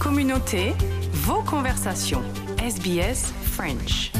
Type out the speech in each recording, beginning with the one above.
Communauté, vos conversations. SBS French.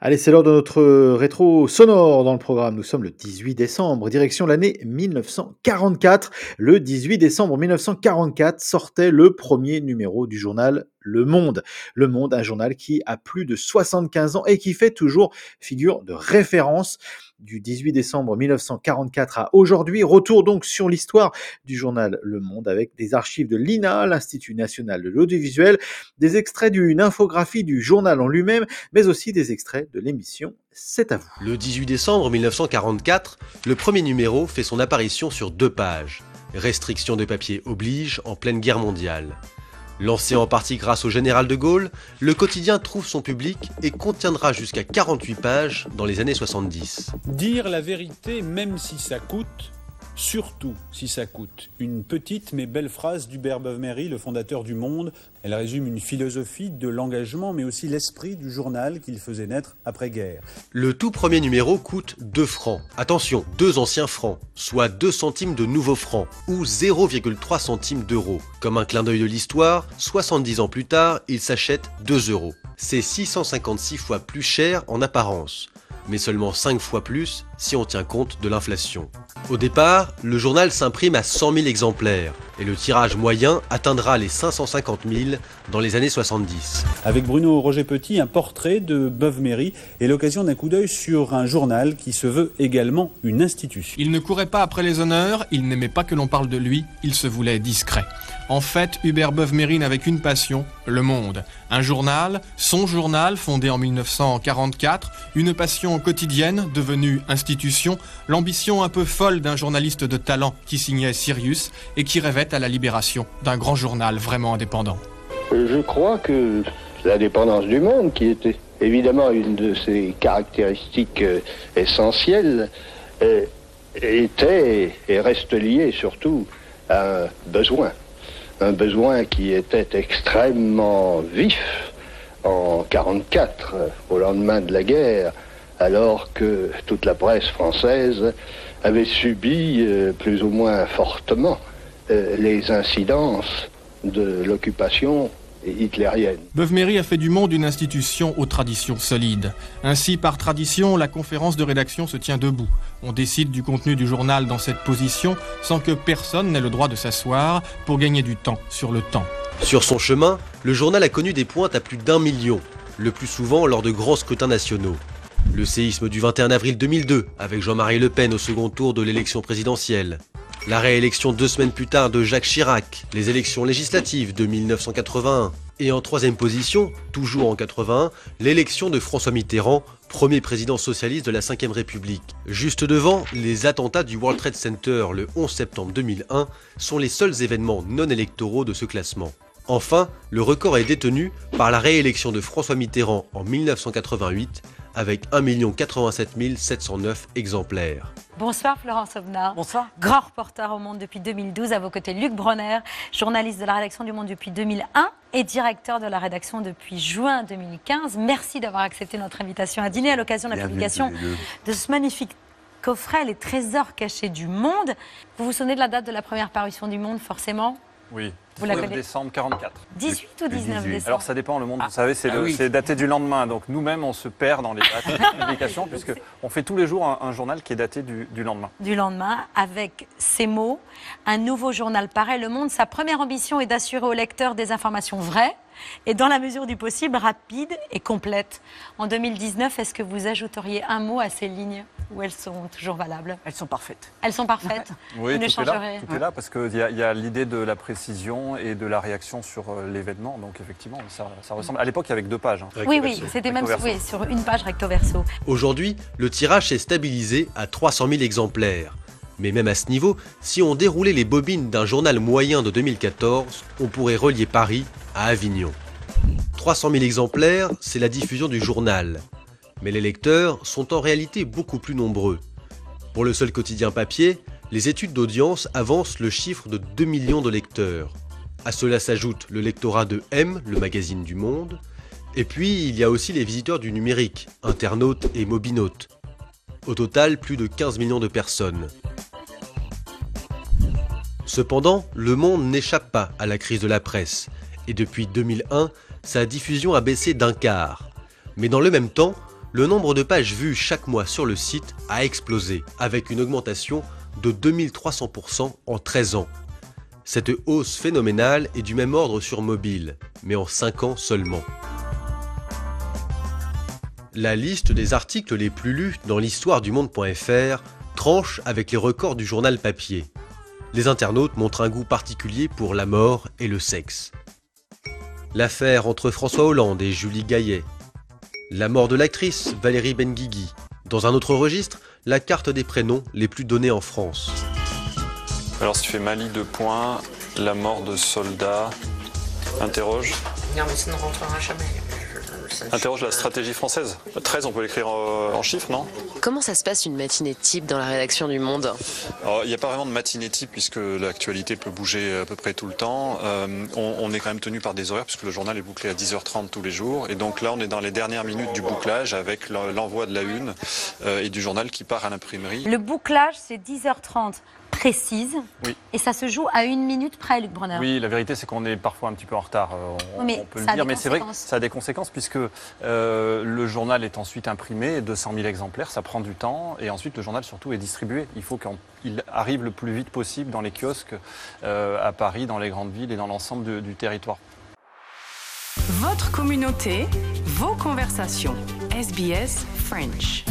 Allez, c'est l'heure de notre rétro sonore dans le programme. Nous sommes le 18 décembre, direction l'année 1944. Le 18 décembre 1944 sortait le premier numéro du journal Le Monde. Le Monde, un journal qui a plus de 75 ans et qui fait toujours figure de référence du 18 décembre 1944 à aujourd'hui. Retour donc sur l'histoire du journal Le Monde avec des archives de l'INA, l'Institut national de l'audiovisuel, des extraits d'une infographie du journal en lui-même, mais aussi des extraits de l'émission C'est à vous. Le 18 décembre 1944, le premier numéro fait son apparition sur deux pages. Restriction de papier oblige en pleine guerre mondiale. Lancé en partie grâce au général de Gaulle, le quotidien trouve son public et contiendra jusqu'à 48 pages dans les années 70. Dire la vérité même si ça coûte, surtout si ça coûte. Une petite mais belle phrase d'Hubert Beuve-Méry, le fondateur du Monde. Elle résume une philosophie de l'engagement, mais aussi l'esprit du journal qu'il faisait naître après-guerre. Le tout premier numéro coûte 2 francs. Attention, 2 anciens francs, soit 2 centimes de nouveaux francs, ou 0,3 centimes d'euros. Comme un clin d'œil de l'histoire, 70 ans plus tard, il s'achète 2 euros. C'est 656 fois plus cher en apparence mais seulement 5 fois plus si on tient compte de l'inflation. Au départ, le journal s'imprime à 100 000 exemplaires et le tirage moyen atteindra les 550 000 dans les années 70. Avec Bruno Roger Petit, un portrait de Beuve-Méry et l'occasion d'un coup d'œil sur un journal qui se veut également une institution. Il ne courait pas après les honneurs, il n'aimait pas que l'on parle de lui, il se voulait discret. En fait, Hubert Beuve-Méry n'avait qu'une passion, le monde. Un journal, son journal, fondé en 1944, une passion quotidienne, devenue l'ambition un peu folle d'un journaliste de talent qui signait Sirius et qui rêvait à la libération d'un grand journal vraiment indépendant. Je crois que l'indépendance du monde, qui était évidemment une de ses caractéristiques euh, essentielles, euh, était et reste liée surtout à un besoin un besoin qui était extrêmement vif en 1944, au lendemain de la guerre, alors que toute la presse française avait subi euh, plus ou moins fortement euh, les incidences de l'occupation hitlérienne. Beuve-Méry a fait du monde une institution aux traditions solides. Ainsi, par tradition, la conférence de rédaction se tient debout. On décide du contenu du journal dans cette position sans que personne n'ait le droit de s'asseoir pour gagner du temps sur le temps. Sur son chemin, le journal a connu des pointes à plus d'un million, le plus souvent lors de grands scrutins nationaux. Le séisme du 21 avril 2002, avec Jean-Marie Le Pen au second tour de l'élection présidentielle. La réélection deux semaines plus tard de Jacques Chirac, les élections législatives de 1981. Et en troisième position, toujours en 81, l'élection de François Mitterrand, premier président socialiste de la Ve République. Juste devant, les attentats du World Trade Center le 11 septembre 2001 sont les seuls événements non électoraux de ce classement. Enfin, le record est détenu par la réélection de François Mitterrand en 1988 avec 1 87 709 exemplaires. Bonsoir Florence Aubenas. Bonsoir. Grand reporter au Monde depuis 2012. À vos côtés, Luc Bronner, journaliste de la rédaction du Monde depuis 2001 et directeur de la rédaction depuis juin 2015. Merci d'avoir accepté notre invitation à dîner à l'occasion de la publication de ce magnifique coffret, Les trésors cachés du Monde. Vous vous souvenez de la date de la première parution du Monde, forcément? Oui. Vous la 19 décembre 44. 18 ou 19 décembre Alors ça dépend, le monde, Ah. vous savez, c'est Ah oui. c'est daté du lendemain. Donc nous-mêmes, on se perd dans les dates de publication, puisque on fait tous les jours un, un journal qui est daté du, du lendemain. du lendemain avec ces mots. Un nouveau journal paraît. Le Monde, sa première ambition est d'assurer aux lecteurs des informations vraies et dans la mesure du possible rapides et complètes. En 2019, est-ce que vous ajouteriez un mot à ces lignes ou elles sont toujours valables? Elles sont parfaites. Elles sont parfaites? Oui, Vous ne tout est là, tout est là, parce qu'il y a, il y a l'idée de la précision et de la réaction sur euh, l'événement. Donc effectivement, ça, ça ressemble. À l'époque, il y avait que deux pages. hein. Oui, oui, c'était même oui, sur une page recto verso. Aujourd'hui, le tirage s'est stabilisé à 300 000 exemplaires. Mais même à ce niveau, si on déroulait les bobines d'un journal moyen de 2014, on pourrait relier Paris à Avignon. 300 000 exemplaires, c'est la diffusion du journal. Mais les lecteurs sont en réalité beaucoup plus nombreux. Pour le seul quotidien papier, les études d'audience avancent le chiffre de 2 millions de lecteurs. À cela s'ajoute le lectorat de M, le magazine du Monde, et puis il y a aussi les visiteurs du numérique, internautes et mobinautes. Au total, plus de 15 millions de personnes. Cependant, le monde n'échappe pas à la crise de la presse, et depuis 2001, sa diffusion a baissé d'un quart. Mais dans le même temps, le nombre de pages vues chaque mois sur le site a explosé, avec une augmentation de 2300% en 13 ans. Cette hausse phénoménale est du même ordre sur mobile, mais en 5 ans seulement. La liste des articles les plus lus dans l'histoire du monde.fr tranche avec les records du journal papier. Les internautes montrent un goût particulier pour la mort et le sexe. L'affaire entre François Hollande et Julie Gaillet. La mort de l'actrice Valérie Benguigui. Dans un autre registre, la carte des prénoms les plus donnés en France. Alors si tu fais Mali de points, la mort de soldats, interroge. Non mais ça ne rentrera jamais. Interroge la stratégie française. 13, on peut l'écrire en, en chiffres, non? Comment ça se passe une matinée type dans la rédaction du Monde? Il n'y a pas vraiment de matinée type puisque l'actualité peut bouger à peu près tout le temps. Euh, on, on est quand même tenu par des horaires puisque le journal est bouclé à 10h30 tous les jours. Et donc là, on est dans les dernières minutes du bouclage avec l'en- l'envoi de la une euh, et du journal qui part à l'imprimerie. Le bouclage, c'est 10h30 précise. Oui. Et ça se joue à une minute près, Luc Brunner. Oui, la vérité, c'est qu'on est parfois un petit peu en retard. euh, On, Oui, mais on peut le dire, mais c'est vrai que ça a des conséquences puisque euh, le journal est ensuite imprimé, 200 000 exemplaires, ça prend du temps, et ensuite le journal surtout est distribué. Il faut qu'il arrive le plus vite possible dans les kiosques euh, à Paris, dans les grandes villes et dans l'ensemble du territoire. Votre communauté, vos conversations. SBS French.